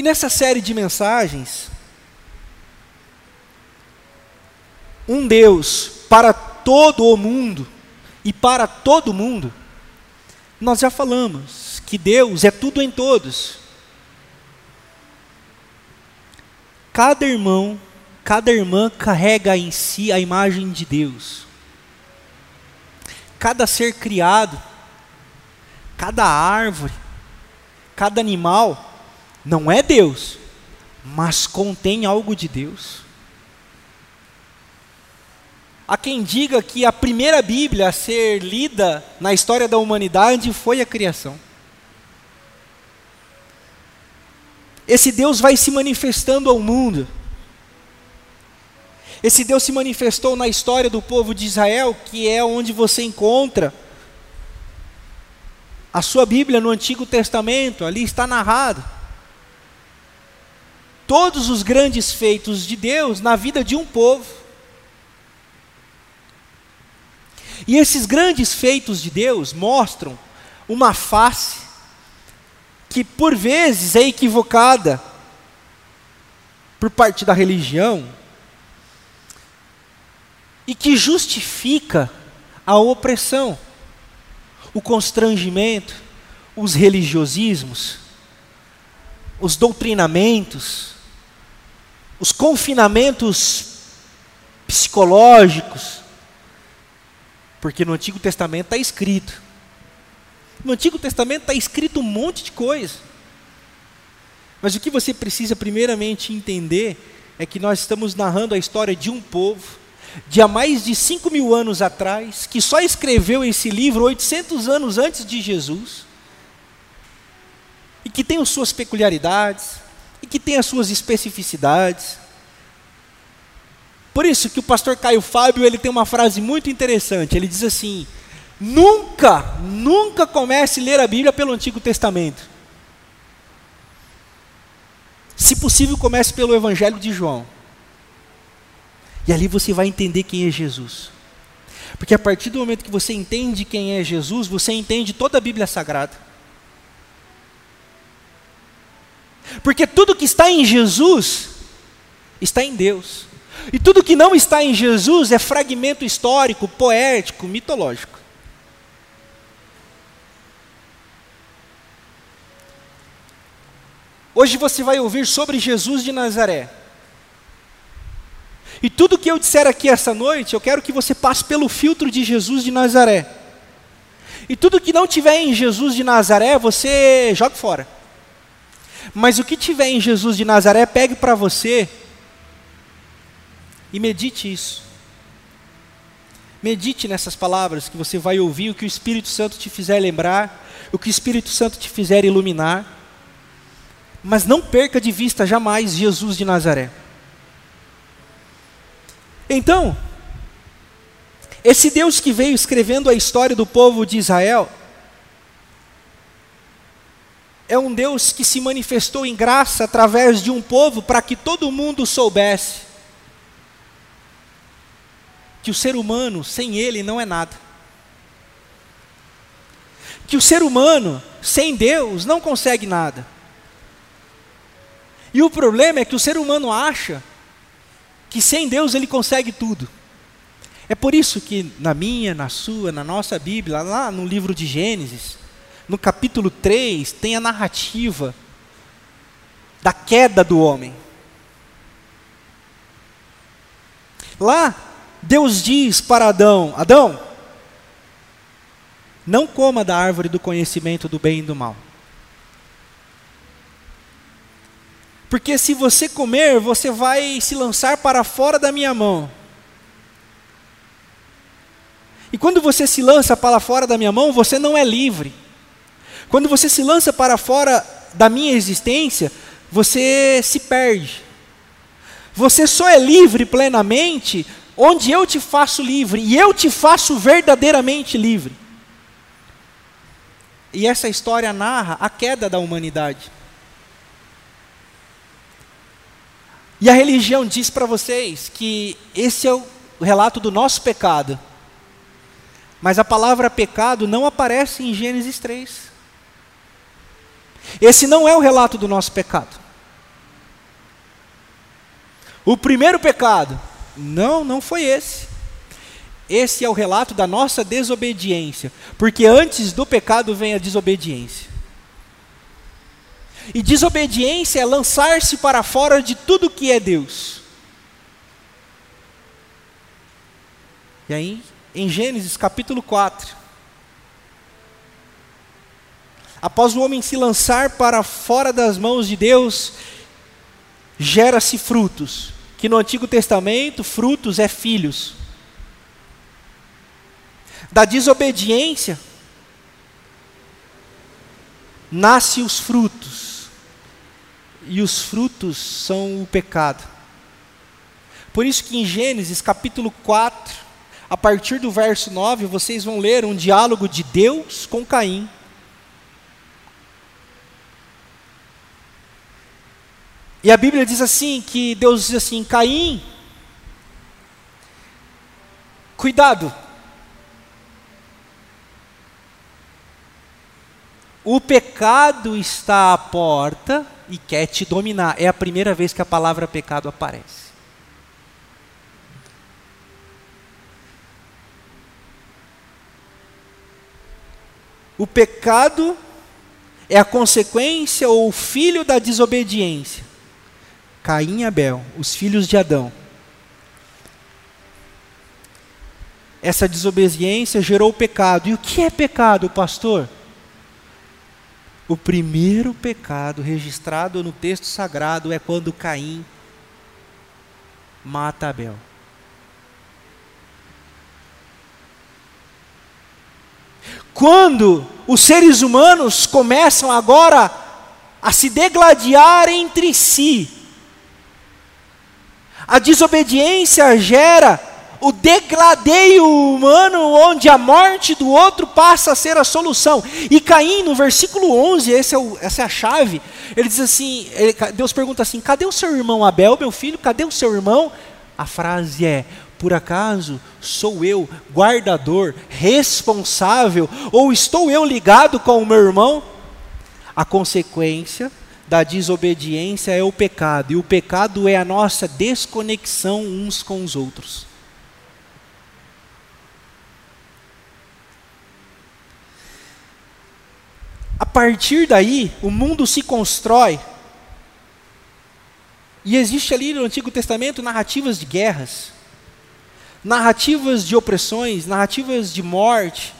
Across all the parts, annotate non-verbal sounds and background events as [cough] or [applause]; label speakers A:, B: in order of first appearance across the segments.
A: E nessa série de mensagens, um Deus para todo o mundo e para todo mundo, nós já falamos que Deus é tudo em todos. Cada irmão, cada irmã carrega em si a imagem de Deus. Cada ser criado, cada árvore, cada animal, não é Deus, mas contém algo de Deus. Há quem diga que a primeira Bíblia a ser lida na história da humanidade foi a criação. Esse Deus vai se manifestando ao mundo. Esse Deus se manifestou na história do povo de Israel, que é onde você encontra a sua Bíblia no Antigo Testamento, ali está narrado. Todos os grandes feitos de Deus na vida de um povo. E esses grandes feitos de Deus mostram uma face que por vezes é equivocada por parte da religião e que justifica a opressão, o constrangimento, os religiosismos, os doutrinamentos, os confinamentos psicológicos, porque no Antigo Testamento está escrito. No Antigo Testamento está escrito um monte de coisa. Mas o que você precisa primeiramente entender é que nós estamos narrando a história de um povo, de há mais de 5 mil anos atrás, que só escreveu esse livro 800 anos antes de Jesus, e que tem as suas peculiaridades, que tem as suas especificidades, por isso que o pastor Caio Fábio ele tem uma frase muito interessante. Ele diz assim: nunca, nunca comece a ler a Bíblia pelo Antigo Testamento. Se possível, comece pelo Evangelho de João. E ali você vai entender quem é Jesus. Porque a partir do momento que você entende quem é Jesus, você entende toda a Bíblia Sagrada. Porque tudo que está em Jesus está em Deus. E tudo que não está em Jesus é fragmento histórico, poético, mitológico. Hoje você vai ouvir sobre Jesus de Nazaré. E tudo que eu disser aqui essa noite, eu quero que você passe pelo filtro de Jesus de Nazaré. E tudo que não tiver em Jesus de Nazaré, você joga fora. Mas o que tiver em Jesus de Nazaré, pegue para você e medite isso. Medite nessas palavras que você vai ouvir, o que o Espírito Santo te fizer lembrar, o que o Espírito Santo te fizer iluminar. Mas não perca de vista jamais Jesus de Nazaré. Então, esse Deus que veio escrevendo a história do povo de Israel, é um Deus que se manifestou em graça através de um povo para que todo mundo soubesse que o ser humano sem ele não é nada. Que o ser humano sem Deus não consegue nada. E o problema é que o ser humano acha que sem Deus ele consegue tudo. É por isso que na minha, na sua, na nossa Bíblia, lá no livro de Gênesis, no capítulo 3, tem a narrativa da queda do homem. Lá Deus diz para Adão: Adão, não coma da árvore do conhecimento do bem e do mal. Porque se você comer, você vai se lançar para fora da minha mão. E quando você se lança para fora da minha mão, você não é livre. Quando você se lança para fora da minha existência, você se perde. Você só é livre plenamente onde eu te faço livre e eu te faço verdadeiramente livre. E essa história narra a queda da humanidade. E a religião diz para vocês que esse é o relato do nosso pecado. Mas a palavra pecado não aparece em Gênesis 3. Esse não é o relato do nosso pecado. O primeiro pecado. Não, não foi esse. Esse é o relato da nossa desobediência, porque antes do pecado vem a desobediência. E desobediência é lançar-se para fora de tudo que é Deus. E aí, em Gênesis capítulo 4, após o homem se lançar para fora das mãos de Deus, gera-se frutos, que no Antigo Testamento, frutos é filhos. Da desobediência, nasce os frutos. E os frutos são o pecado. Por isso que em Gênesis capítulo 4, a partir do verso 9, vocês vão ler um diálogo de Deus com Caim. E a Bíblia diz assim: que Deus diz assim, Caim, cuidado. O pecado está à porta e quer te dominar. É a primeira vez que a palavra pecado aparece. O pecado é a consequência ou o filho da desobediência. Caim e Abel, os filhos de Adão. Essa desobediência gerou o pecado. E o que é pecado, pastor? O primeiro pecado registrado no texto sagrado é quando Caim mata Abel. Quando os seres humanos começam agora a se degladiar entre si, a desobediência gera o degladeio humano, onde a morte do outro passa a ser a solução. E Caim, no versículo 11, esse é o, essa é a chave, ele diz assim: ele, Deus pergunta assim: cadê o seu irmão Abel, meu filho? Cadê o seu irmão? A frase é: por acaso sou eu guardador, responsável, ou estou eu ligado com o meu irmão? A consequência da desobediência é o pecado, e o pecado é a nossa desconexão uns com os outros. A partir daí, o mundo se constrói. E existe ali no Antigo Testamento narrativas de guerras, narrativas de opressões, narrativas de morte.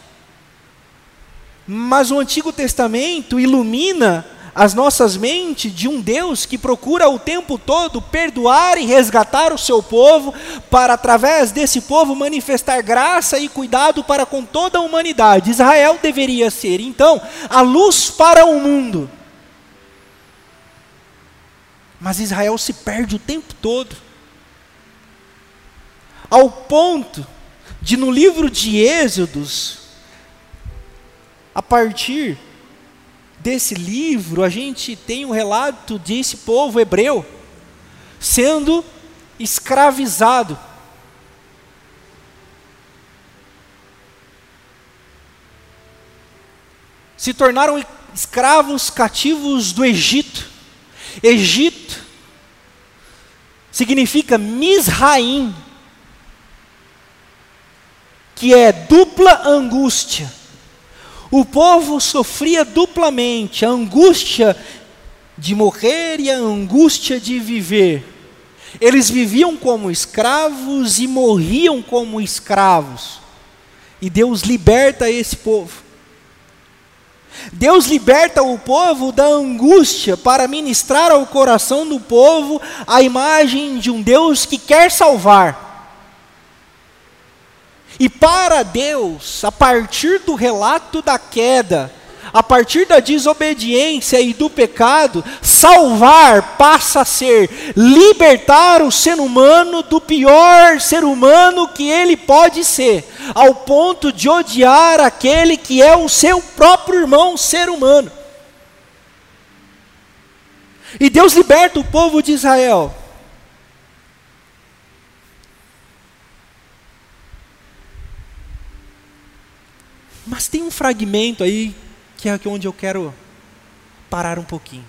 A: Mas o Antigo Testamento ilumina as nossas mentes de um Deus que procura o tempo todo perdoar e resgatar o seu povo, para através desse povo manifestar graça e cuidado para com toda a humanidade. Israel deveria ser, então, a luz para o mundo. Mas Israel se perde o tempo todo, ao ponto de no livro de Êxodos, a partir desse livro, a gente tem um relato desse povo hebreu sendo escravizado. Se tornaram escravos cativos do Egito. Egito significa Misraim, que é dupla angústia o povo sofria duplamente: a angústia de morrer e a angústia de viver. Eles viviam como escravos e morriam como escravos. E Deus liberta esse povo. Deus liberta o povo da angústia para ministrar ao coração do povo a imagem de um Deus que quer salvar. E para Deus, a partir do relato da queda, a partir da desobediência e do pecado, salvar passa a ser libertar o ser humano do pior ser humano que ele pode ser, ao ponto de odiar aquele que é o seu próprio irmão, ser humano. E Deus liberta o povo de Israel. Mas tem um fragmento aí que é onde eu quero parar um pouquinho.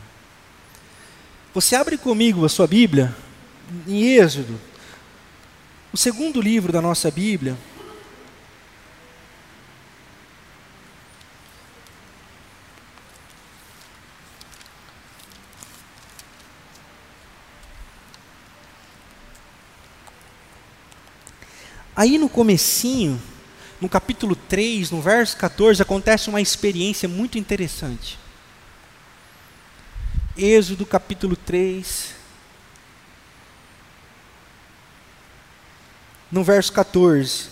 A: Você abre comigo a sua Bíblia em Êxodo, o segundo livro da nossa Bíblia. Aí no comecinho, no capítulo 3, no verso 14, acontece uma experiência muito interessante. Êxodo capítulo 3, no verso 14.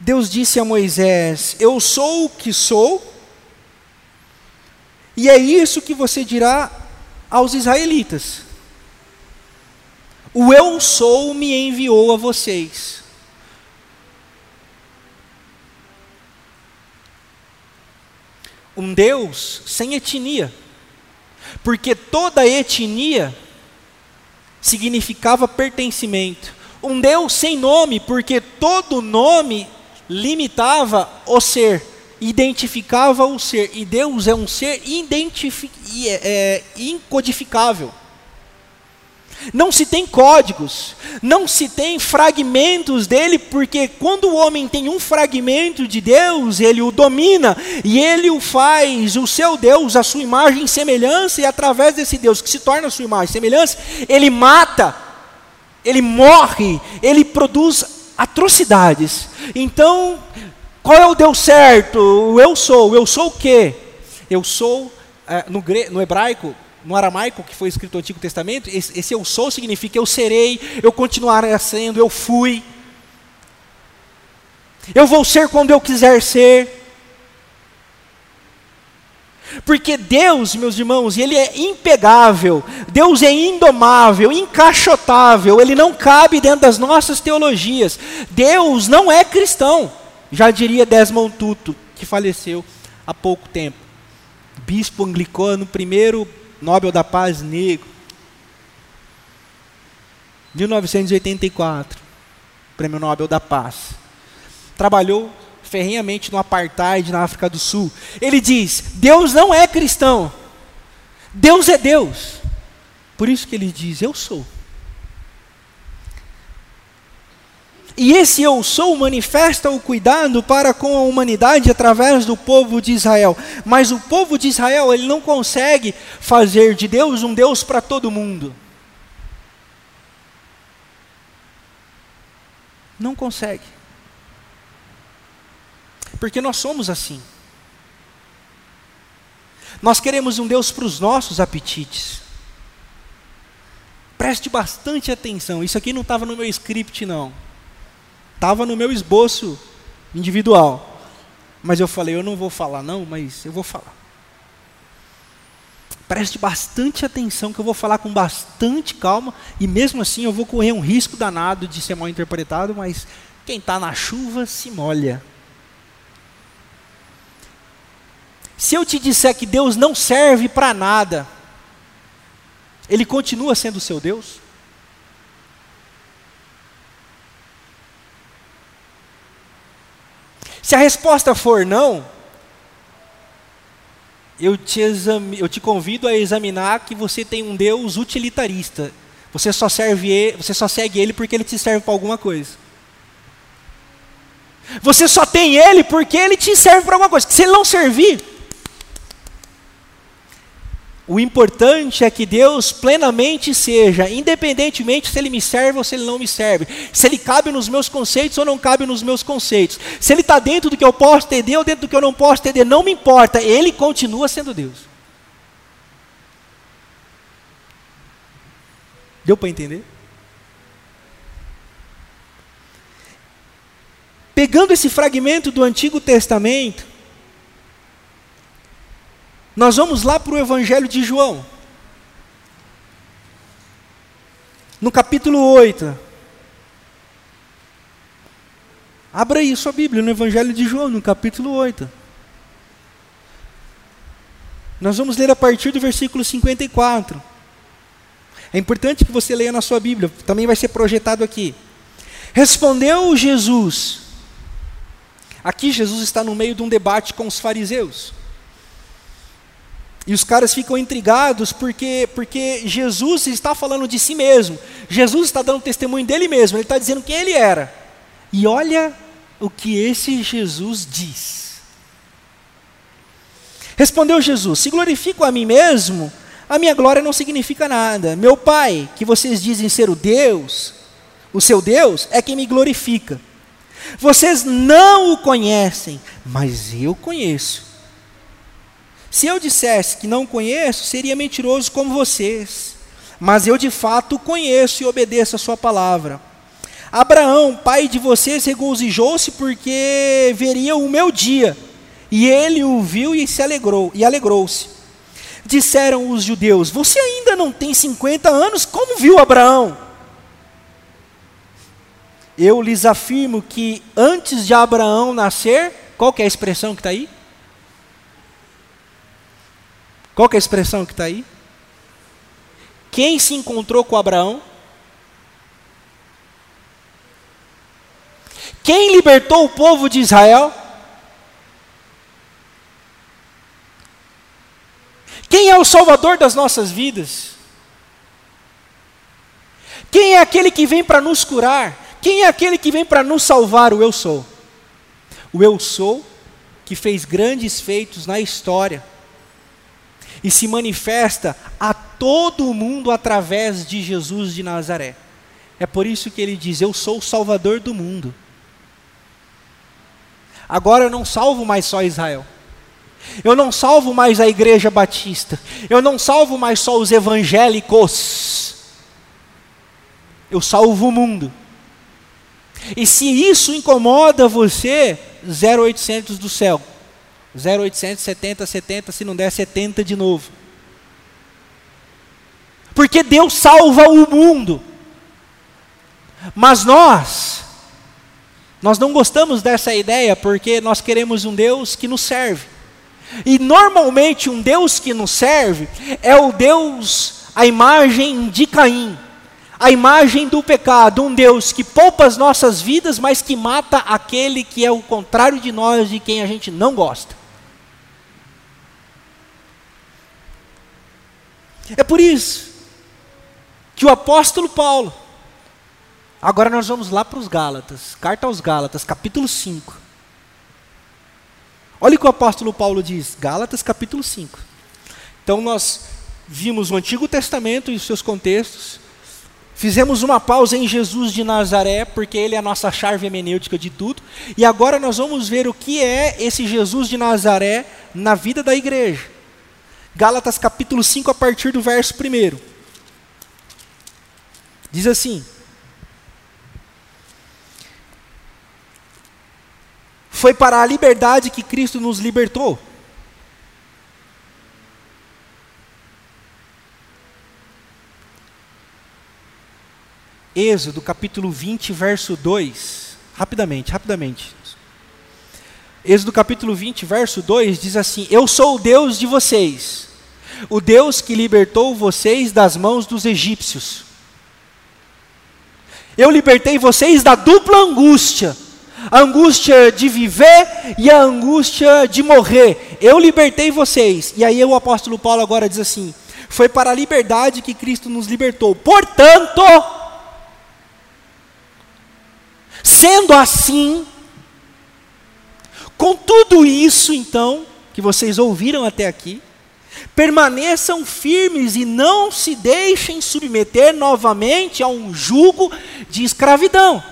A: Deus disse a Moisés: Eu sou o que sou, e é isso que você dirá aos israelitas. O eu sou me enviou a vocês. Um Deus sem etnia, porque toda etnia significava pertencimento. Um Deus sem nome, porque todo nome limitava o ser, identificava o ser. E Deus é um ser é, é, incodificável. Não se tem códigos, não se tem fragmentos dele, porque quando o homem tem um fragmento de Deus, ele o domina e ele o faz o seu Deus, a sua imagem e semelhança, e através desse Deus que se torna a sua imagem e semelhança, ele mata, ele morre, ele produz atrocidades. Então, qual é o Deus certo? O eu sou, eu sou o quê? Eu sou, é, no, no hebraico, no aramaico que foi escrito no Antigo Testamento, esse, esse eu sou significa eu serei, eu continuarei sendo, eu fui. Eu vou ser quando eu quiser ser. Porque Deus, meus irmãos, Ele é impegável, Deus é indomável, encaixotável, Ele não cabe dentro das nossas teologias. Deus não é cristão, já diria Desmond Tutu, que faleceu há pouco tempo. Bispo anglicano, primeiro Nobel da Paz negro. 1984, Prêmio Nobel da Paz. Trabalhou ferrenhamente no apartheid na África do Sul. Ele diz: Deus não é cristão. Deus é Deus. Por isso que ele diz: Eu sou. E esse eu sou manifesta o cuidado para com a humanidade através do povo de Israel. Mas o povo de Israel, ele não consegue fazer de Deus um Deus para todo mundo. Não consegue. Porque nós somos assim. Nós queremos um Deus para os nossos apetites. Preste bastante atenção. Isso aqui não estava no meu script, não. Estava no meu esboço individual. Mas eu falei, eu não vou falar não, mas eu vou falar. Preste bastante atenção que eu vou falar com bastante calma e mesmo assim eu vou correr um risco danado de ser mal interpretado, mas quem está na chuva se molha. Se eu te disser que Deus não serve para nada, Ele continua sendo seu Deus? Se a resposta for não, eu te, eu te convido a examinar que você tem um Deus utilitarista. Você só serve você só segue ele porque ele te serve para alguma coisa. Você só tem ele porque ele te serve para alguma coisa. Se ele não servir, o importante é que Deus plenamente seja, independentemente se Ele me serve ou se Ele não me serve, se Ele cabe nos meus conceitos ou não cabe nos meus conceitos, se Ele está dentro do que eu posso entender ou dentro do que eu não posso entender, não me importa, Ele continua sendo Deus. Deu para entender? Pegando esse fragmento do Antigo Testamento, nós vamos lá para o Evangelho de João. No capítulo 8. Abra aí sua Bíblia no Evangelho de João, no capítulo 8. Nós vamos ler a partir do versículo 54. É importante que você leia na sua Bíblia, também vai ser projetado aqui. Respondeu Jesus. Aqui Jesus está no meio de um debate com os fariseus. E os caras ficam intrigados porque, porque Jesus está falando de si mesmo. Jesus está dando testemunho dele mesmo. Ele está dizendo quem ele era. E olha o que esse Jesus diz. Respondeu Jesus: Se glorifico a mim mesmo, a minha glória não significa nada. Meu Pai, que vocês dizem ser o Deus, o seu Deus, é quem me glorifica. Vocês não o conhecem, mas eu conheço. Se eu dissesse que não conheço, seria mentiroso como vocês. Mas eu de fato conheço e obedeço a sua palavra. Abraão, pai de vocês, regozijou-se porque veria o meu dia. E ele o viu e se alegrou, e alegrou-se. Disseram os judeus: Você ainda não tem 50 anos, como viu Abraão? Eu lhes afirmo que antes de Abraão nascer, qual é a expressão que está aí? Qual é a expressão que está aí? Quem se encontrou com Abraão? Quem libertou o povo de Israel? Quem é o Salvador das nossas vidas? Quem é aquele que vem para nos curar? Quem é aquele que vem para nos salvar? O Eu Sou. O Eu Sou que fez grandes feitos na história e se manifesta a todo mundo através de Jesus de Nazaré. É por isso que ele diz: Eu sou o Salvador do mundo. Agora eu não salvo mais só Israel. Eu não salvo mais a igreja batista. Eu não salvo mais só os evangélicos. Eu salvo o mundo. E se isso incomoda você, 0800 do céu. 0800 70 70, se não der 70 de novo. Porque Deus salva o mundo. Mas nós, nós não gostamos dessa ideia porque nós queremos um Deus que nos serve. E normalmente um Deus que nos serve é o Deus, a imagem de Caim, a imagem do pecado, um Deus que poupa as nossas vidas, mas que mata aquele que é o contrário de nós, de quem a gente não gosta. É por isso que o apóstolo Paulo, agora nós vamos lá para os Gálatas, carta aos Gálatas, capítulo 5. Olha o que o apóstolo Paulo diz, Gálatas capítulo 5. Então nós vimos o Antigo Testamento e os seus contextos, fizemos uma pausa em Jesus de Nazaré, porque ele é a nossa chave hemenêutica de tudo, e agora nós vamos ver o que é esse Jesus de Nazaré na vida da igreja. Gálatas capítulo 5, a partir do verso 1. Diz assim: Foi para a liberdade que Cristo nos libertou. Êxodo capítulo 20, verso 2. Rapidamente, rapidamente. Êxodo capítulo 20, verso 2 diz assim: Eu sou o Deus de vocês, o Deus que libertou vocês das mãos dos egípcios. Eu libertei vocês da dupla angústia, a angústia de viver e a angústia de morrer. Eu libertei vocês. E aí o apóstolo Paulo agora diz assim: Foi para a liberdade que Cristo nos libertou. Portanto, sendo assim, com tudo isso, então, que vocês ouviram até aqui, permaneçam firmes e não se deixem submeter novamente a um jugo de escravidão.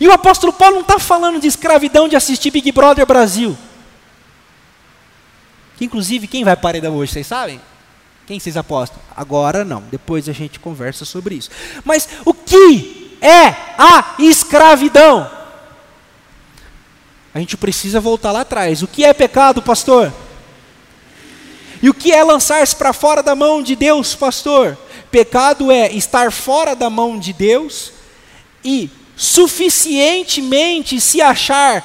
A: E o apóstolo Paulo não está falando de escravidão de assistir Big Brother Brasil. Que, inclusive, quem vai para hoje, vocês sabem? Quem vocês apostam? Agora não, depois a gente conversa sobre isso. Mas o que é a escravidão? A gente precisa voltar lá atrás. O que é pecado, pastor? E o que é lançar-se para fora da mão de Deus, pastor? Pecado é estar fora da mão de Deus e suficientemente se achar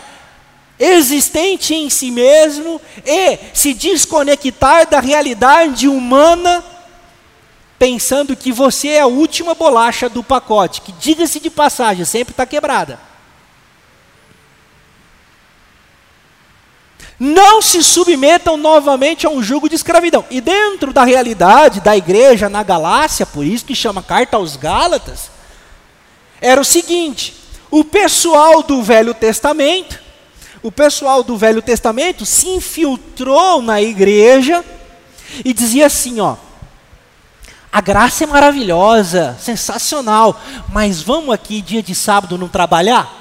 A: existente em si mesmo e se desconectar da realidade humana, pensando que você é a última bolacha do pacote, que diga-se de passagem, sempre está quebrada. Não se submetam novamente a um jugo de escravidão. E dentro da realidade da igreja na Galácia, por isso que chama carta aos Gálatas, era o seguinte: o pessoal do Velho Testamento, o pessoal do Velho Testamento se infiltrou na igreja e dizia assim, ó: a graça é maravilhosa, sensacional, mas vamos aqui dia de sábado não trabalhar?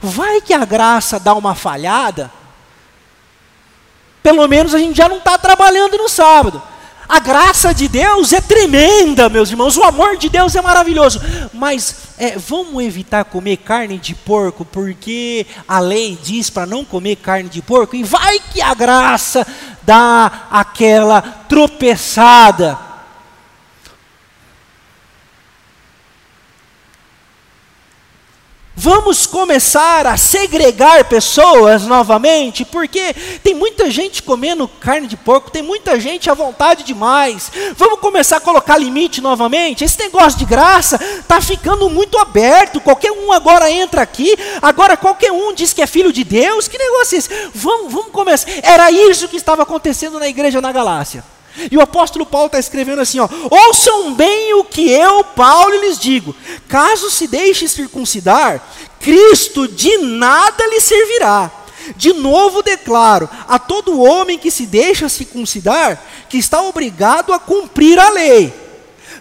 A: Vai que a graça dá uma falhada, pelo menos a gente já não está trabalhando no sábado. A graça de Deus é tremenda, meus irmãos. O amor de Deus é maravilhoso. Mas é, vamos evitar comer carne de porco, porque a lei diz para não comer carne de porco. E vai que a graça dá aquela tropeçada. Vamos começar a segregar pessoas novamente, porque tem muita gente comendo carne de porco, tem muita gente à vontade demais. Vamos começar a colocar limite novamente. Esse negócio de graça está ficando muito aberto. Qualquer um agora entra aqui, agora qualquer um diz que é filho de Deus. Que negócio é esse? Vamos, vamos começar. Era isso que estava acontecendo na igreja na Galácia. E o apóstolo Paulo está escrevendo assim: ó, ouçam bem o que eu, Paulo, lhes digo: caso se deixe circuncidar, Cristo de nada lhe servirá. De novo declaro a todo homem que se deixa circuncidar que está obrigado a cumprir a lei.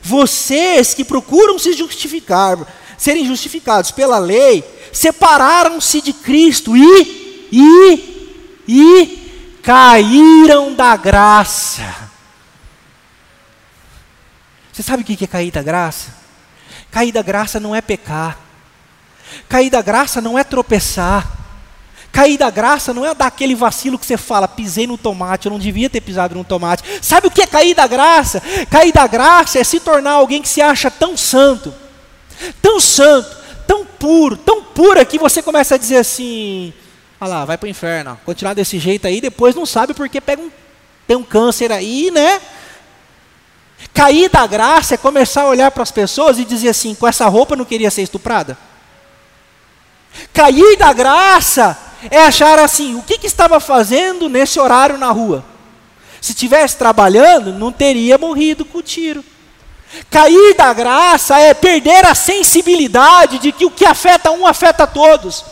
A: Vocês que procuram se justificar, serem justificados pela lei, separaram-se de Cristo e, e, e caíram da graça. Você sabe o que é cair da graça? Cair da graça não é pecar. Cair da graça não é tropeçar. Cair da graça não é dar aquele vacilo que você fala, pisei no tomate, eu não devia ter pisado no tomate. Sabe o que é cair da graça? Cair da graça é se tornar alguém que se acha tão santo, tão santo, tão puro, tão pura que você começa a dizer assim: olha lá, vai para o inferno, continuar desse jeito aí, depois não sabe porque pega um, tem um câncer aí, né? Cair da graça é começar a olhar para as pessoas e dizer assim: com essa roupa eu não queria ser estuprada. Cair da graça é achar assim: o que, que estava fazendo nesse horário na rua? Se tivesse trabalhando, não teria morrido com o tiro. Cair da graça é perder a sensibilidade de que o que afeta um afeta todos.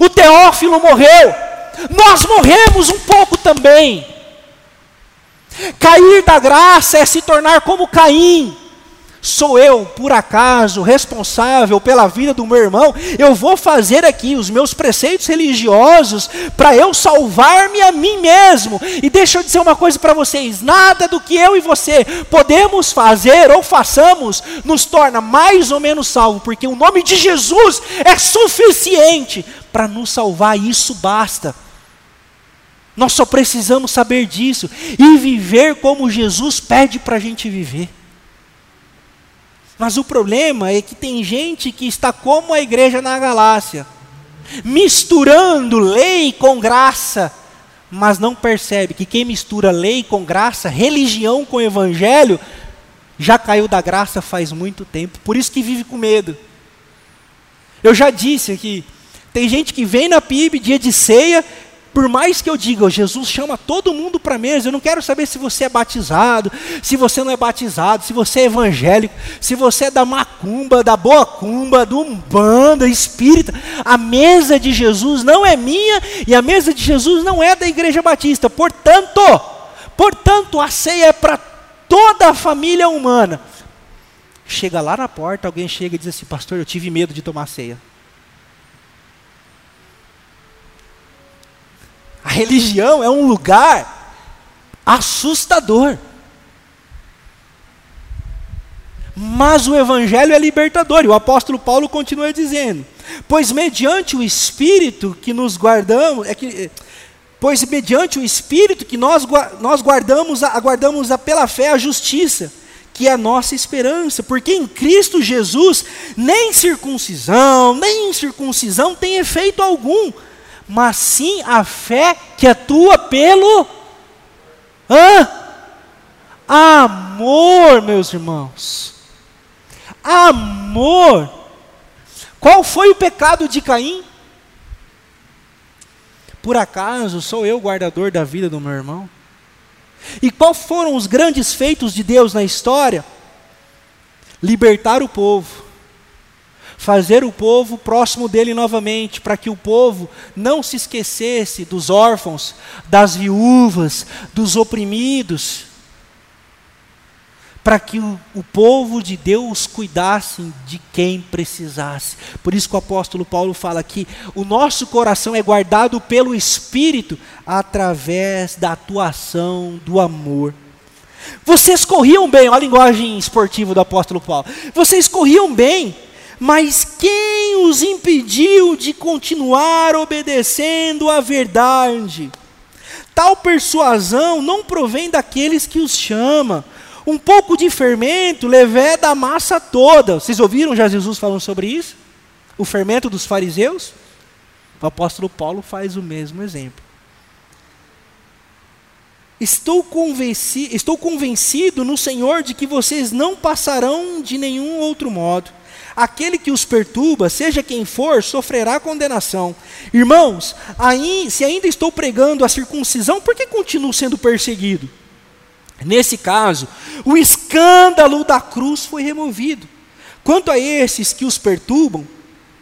A: O Teófilo morreu, nós morremos um pouco também. Cair da graça é se tornar como Caim. Sou eu, por acaso, responsável pela vida do meu irmão? Eu vou fazer aqui os meus preceitos religiosos para eu salvar-me a mim mesmo. E deixa eu dizer uma coisa para vocês: nada do que eu e você podemos fazer ou façamos nos torna mais ou menos salvo, porque o nome de Jesus é suficiente para nos salvar, isso basta. Nós só precisamos saber disso e viver como Jesus pede para a gente viver. Mas o problema é que tem gente que está como a igreja na Galácia, misturando lei com graça, mas não percebe que quem mistura lei com graça, religião com evangelho, já caiu da graça faz muito tempo, por isso que vive com medo. Eu já disse aqui, tem gente que vem na PIB, dia de ceia, por mais que eu diga, Jesus chama todo mundo para a mesa, eu não quero saber se você é batizado, se você não é batizado, se você é evangélico, se você é da macumba, da boa cumba, do umbanda, espírita. A mesa de Jesus não é minha e a mesa de Jesus não é da igreja batista. Portanto, portanto, a ceia é para toda a família humana. Chega lá na porta, alguém chega e diz assim: Pastor, eu tive medo de tomar ceia. A religião é um lugar assustador. Mas o evangelho é libertador, e o apóstolo Paulo continua dizendo: "Pois mediante o espírito que nos guardamos, é que pois mediante o espírito que nós nós guardamos, aguardamos a, pela fé a justiça, que é a nossa esperança, porque em Cristo Jesus nem circuncisão, nem incircuncisão tem efeito algum, mas sim a fé que atua pelo hã? amor, meus irmãos. Amor. Qual foi o pecado de Caim? Por acaso sou eu guardador da vida do meu irmão? E quais foram os grandes feitos de Deus na história? Libertar o povo, fazer o povo próximo dele novamente, para que o povo não se esquecesse dos órfãos, das viúvas, dos oprimidos para que o, o, povo de Deus cuidasse de quem precisasse. Por isso que o apóstolo Paulo fala que o nosso coração é guardado pelo Espírito através da atuação do amor. Vocês corriam bem, olha a linguagem esportiva do apóstolo Paulo. Vocês corriam bem, mas quem os impediu de continuar obedecendo à verdade? Tal persuasão não provém daqueles que os chamam um pouco de fermento leveda a massa toda. Vocês ouviram já Jesus falando sobre isso? O fermento dos fariseus? O apóstolo Paulo faz o mesmo exemplo. Estou, convenci, estou convencido no Senhor de que vocês não passarão de nenhum outro modo. Aquele que os perturba, seja quem for, sofrerá condenação. Irmãos, aí, se ainda estou pregando a circuncisão, por que continuo sendo perseguido? Nesse caso, o escândalo da cruz foi removido. Quanto a esses que os perturbam,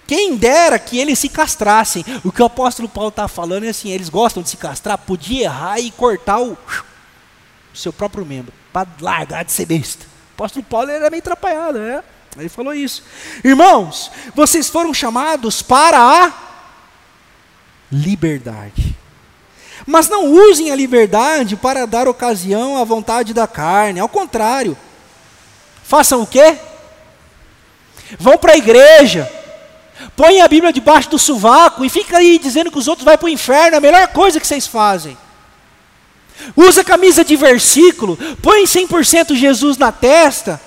A: quem dera que eles se castrassem. O que o apóstolo Paulo está falando é assim: eles gostam de se castrar, podia errar e cortar o, o seu próprio membro, para largar de ser besta. O apóstolo Paulo era meio atrapalhado, né? Ele falou isso. Irmãos, vocês foram chamados para a liberdade. Mas não usem a liberdade para dar ocasião à vontade da carne. Ao contrário. Façam o quê? Vão para a igreja. Põem a Bíblia debaixo do sovaco e fica aí dizendo que os outros vão para o inferno. É a melhor coisa que vocês fazem. Usa camisa de versículo. Põe 100% Jesus na testa.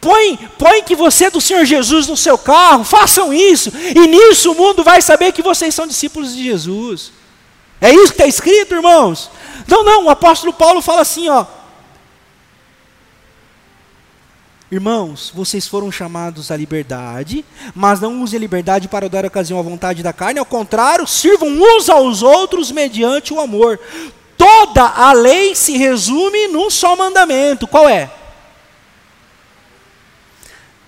A: Põe, põe que você é do Senhor Jesus no seu carro, façam isso, e nisso o mundo vai saber que vocês são discípulos de Jesus. É isso que está escrito, irmãos? Não, não, o apóstolo Paulo fala assim, ó. Irmãos, vocês foram chamados à liberdade, mas não usem a liberdade para dar ocasião à vontade da carne, ao contrário, sirvam uns aos outros mediante o amor. Toda a lei se resume num só mandamento: qual é?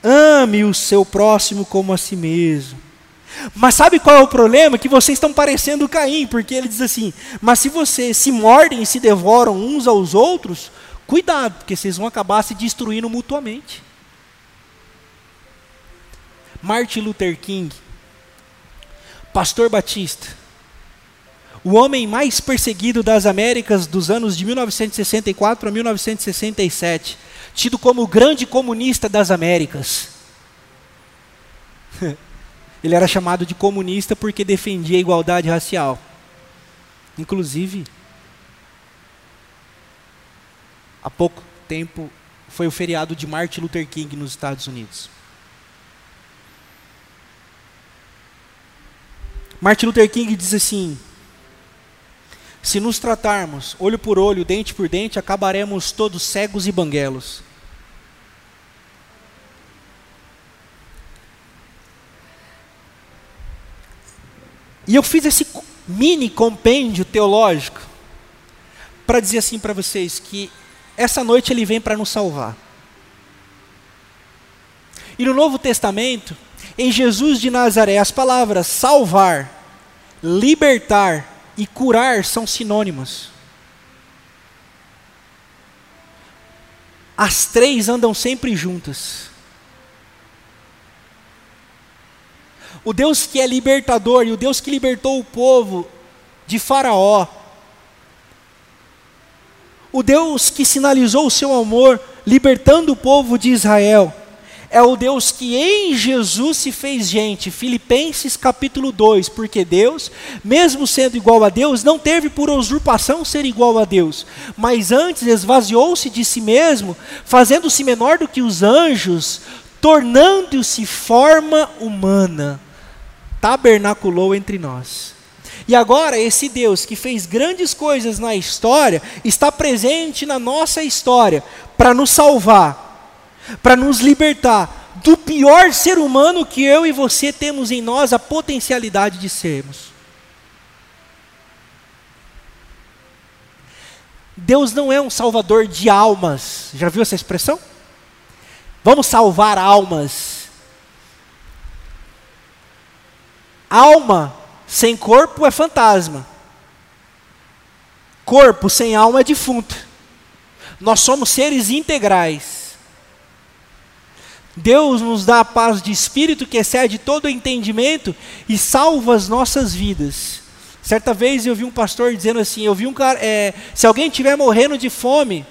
A: Ame o seu próximo como a si mesmo. Mas sabe qual é o problema? Que vocês estão parecendo Caim, porque ele diz assim: Mas se vocês se mordem e se devoram uns aos outros, cuidado, porque vocês vão acabar se destruindo mutuamente. Martin Luther King, pastor batista, o homem mais perseguido das Américas dos anos de 1964 a 1967, tido como o grande comunista das Américas. [laughs] Ele era chamado de comunista porque defendia a igualdade racial. Inclusive, há pouco tempo foi o feriado de Martin Luther King nos Estados Unidos. Martin Luther King diz assim: Se nos tratarmos olho por olho, dente por dente, acabaremos todos cegos e banguelos. E eu fiz esse mini compêndio teológico para dizer assim para vocês que essa noite ele vem para nos salvar. E no Novo Testamento, em Jesus de Nazaré, as palavras salvar, libertar e curar são sinônimos. As três andam sempre juntas. O Deus que é libertador e o Deus que libertou o povo de Faraó, o Deus que sinalizou o seu amor libertando o povo de Israel, é o Deus que em Jesus se fez gente. Filipenses capítulo 2, porque Deus, mesmo sendo igual a Deus, não teve por usurpação ser igual a Deus, mas antes esvaziou-se de si mesmo, fazendo-se menor do que os anjos, tornando-se forma humana tabernaculou entre nós. E agora, esse Deus que fez grandes coisas na história, está presente na nossa história para nos salvar, para nos libertar do pior ser humano que eu e você temos em nós a potencialidade de sermos. Deus não é um salvador de almas. Já viu essa expressão? Vamos salvar almas. Alma sem corpo é fantasma. Corpo sem alma é defunto. Nós somos seres integrais. Deus nos dá a paz de espírito que excede todo entendimento e salva as nossas vidas. Certa vez eu vi um pastor dizendo assim: eu vi um cara, é, se alguém estiver morrendo de fome,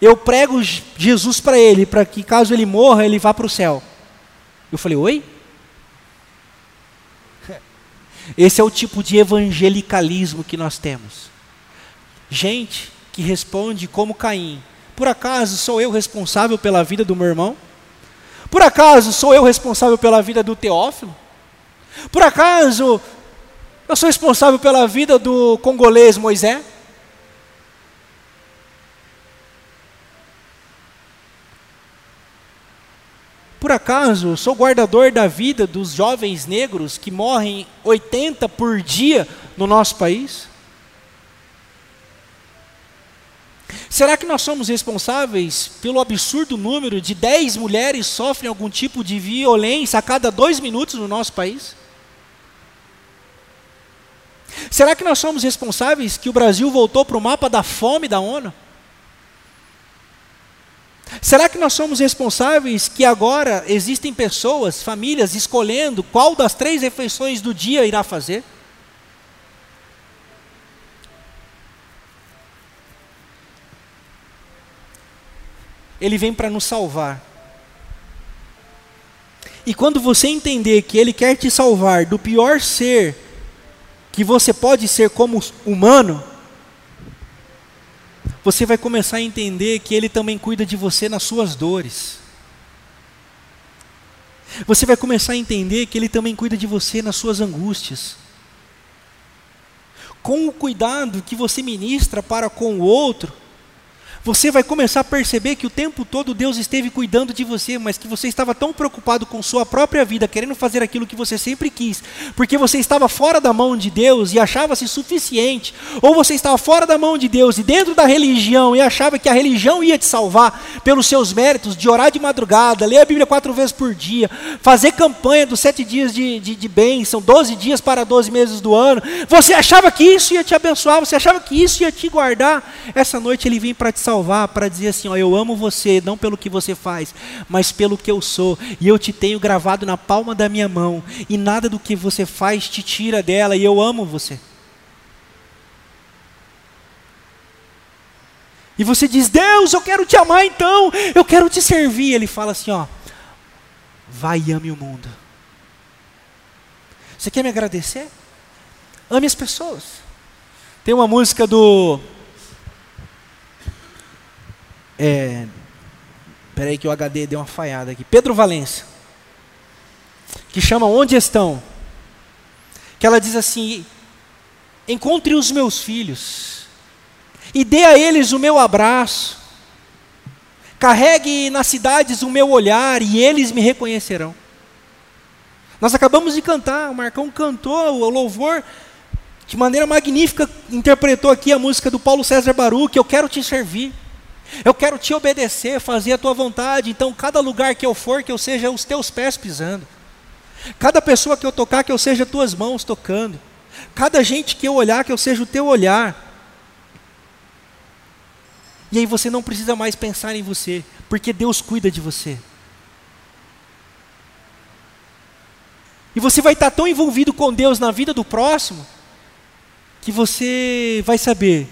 A: eu prego Jesus para ele, para que caso ele morra, ele vá para o céu. Eu falei: oi? Esse é o tipo de evangelicalismo que nós temos. Gente que responde como Caim: Por acaso sou eu responsável pela vida do meu irmão? Por acaso sou eu responsável pela vida do Teófilo? Por acaso eu sou responsável pela vida do congolês Moisés? Por acaso sou guardador da vida dos jovens negros que morrem 80 por dia no nosso país? Será que nós somos responsáveis pelo absurdo número de 10 mulheres sofrem algum tipo de violência a cada dois minutos no nosso país? Será que nós somos responsáveis que o Brasil voltou para o mapa da fome da ONU? Será que nós somos responsáveis que agora existem pessoas, famílias, escolhendo qual das três refeições do dia irá fazer? Ele vem para nos salvar. E quando você entender que Ele quer te salvar do pior ser que você pode ser como humano, você vai começar a entender que Ele também cuida de você nas suas dores. Você vai começar a entender que Ele também cuida de você nas suas angústias. Com o cuidado que você ministra para com o outro, você vai começar a perceber que o tempo todo Deus esteve cuidando de você, mas que você estava tão preocupado com sua própria vida, querendo fazer aquilo que você sempre quis, porque você estava fora da mão de Deus e achava-se suficiente, ou você estava fora da mão de Deus e dentro da religião e achava que a religião ia te salvar pelos seus méritos, de orar de madrugada, ler a Bíblia quatro vezes por dia, fazer campanha dos sete dias de, de, de bênção, doze dias para doze meses do ano, você achava que isso ia te abençoar, você achava que isso ia te guardar, essa noite ele vem para te salvar salvar para dizer assim: ó, eu amo você, não pelo que você faz, mas pelo que eu sou, e eu te tenho gravado na palma da minha mão, e nada do que você faz te tira dela, e eu amo você. E você diz: Deus, eu quero te amar então, eu quero te servir. Ele fala assim: ó, vai e ame o mundo. Você quer me agradecer? Ame as pessoas. Tem uma música do é, peraí que o HD deu uma falhada aqui. Pedro Valença. Que chama Onde Estão? Que ela diz assim: Encontre os meus filhos e dê a eles o meu abraço. Carregue nas cidades o meu olhar e eles me reconhecerão. Nós acabamos de cantar, o Marcão cantou o louvor de maneira magnífica, interpretou aqui a música do Paulo César Baru, que eu quero te servir. Eu quero te obedecer, fazer a tua vontade. Então, cada lugar que eu for, que eu seja os teus pés pisando. Cada pessoa que eu tocar, que eu seja tuas mãos tocando. Cada gente que eu olhar, que eu seja o teu olhar. E aí você não precisa mais pensar em você, porque Deus cuida de você. E você vai estar tão envolvido com Deus na vida do próximo, que você vai saber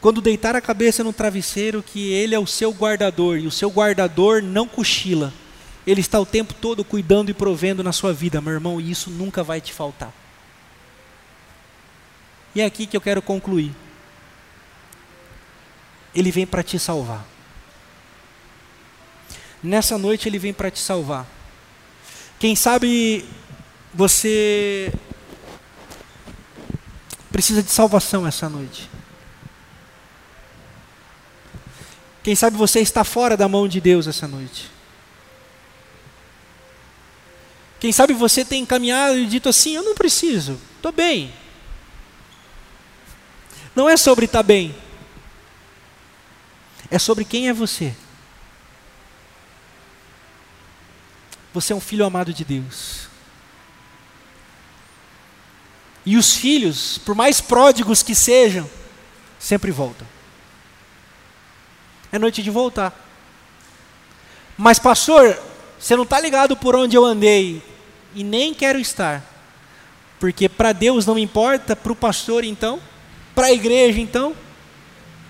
A: quando deitar a cabeça no travesseiro, que Ele é o seu guardador, e o seu guardador não cochila. Ele está o tempo todo cuidando e provendo na sua vida, meu irmão, e isso nunca vai te faltar. E é aqui que eu quero concluir. Ele vem para te salvar. Nessa noite ele vem para te salvar. Quem sabe você precisa de salvação essa noite. Quem sabe você está fora da mão de Deus essa noite. Quem sabe você tem caminhado e dito assim: Eu não preciso, estou bem. Não é sobre estar tá bem, é sobre quem é você. Você é um filho amado de Deus. E os filhos, por mais pródigos que sejam, sempre voltam. É noite de voltar. Mas, pastor, você não está ligado por onde eu andei e nem quero estar. Porque para Deus não importa, para o pastor então, para a igreja então,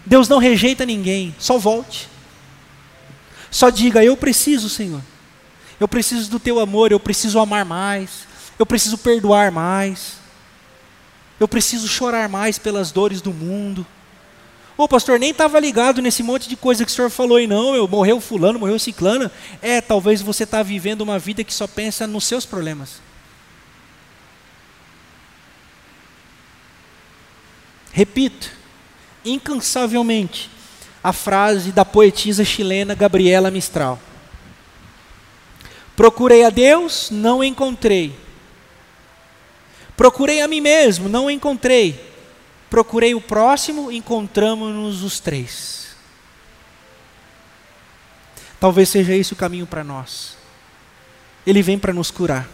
A: Deus não rejeita ninguém, só volte. Só diga: Eu preciso, Senhor. Eu preciso do teu amor, eu preciso amar mais, eu preciso perdoar mais, eu preciso chorar mais pelas dores do mundo. Ô pastor, nem estava ligado nesse monte de coisa que o senhor falou aí, não. Eu, morreu fulano, morreu ciclana. É, talvez você está vivendo uma vida que só pensa nos seus problemas. Repito, incansavelmente, a frase da poetisa chilena Gabriela Mistral. Procurei a Deus, não encontrei. Procurei a mim mesmo, não encontrei. Procurei o próximo, encontramos-nos os três. Talvez seja esse o caminho para nós. Ele vem para nos curar.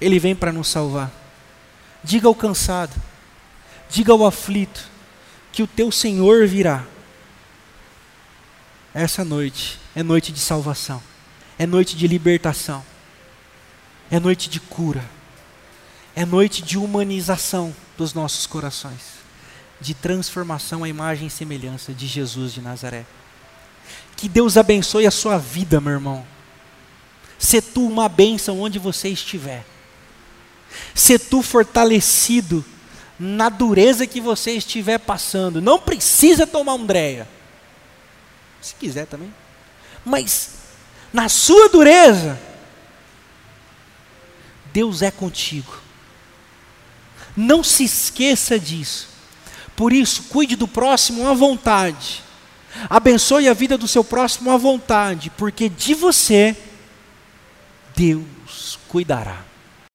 A: Ele vem para nos salvar. Diga ao cansado, diga ao aflito, que o teu Senhor virá. Essa noite é noite de salvação, é noite de libertação, é noite de cura, é noite de humanização dos nossos corações de transformação à imagem e semelhança de Jesus de Nazaré. Que Deus abençoe a sua vida, meu irmão. Se tu uma bênção onde você estiver. Se tu fortalecido na dureza que você estiver passando. Não precisa tomar um dreia. Se quiser também. Mas na sua dureza, Deus é contigo. Não se esqueça disso. Por isso, cuide do próximo à vontade. Abençoe a vida do seu próximo à vontade, porque de você Deus cuidará.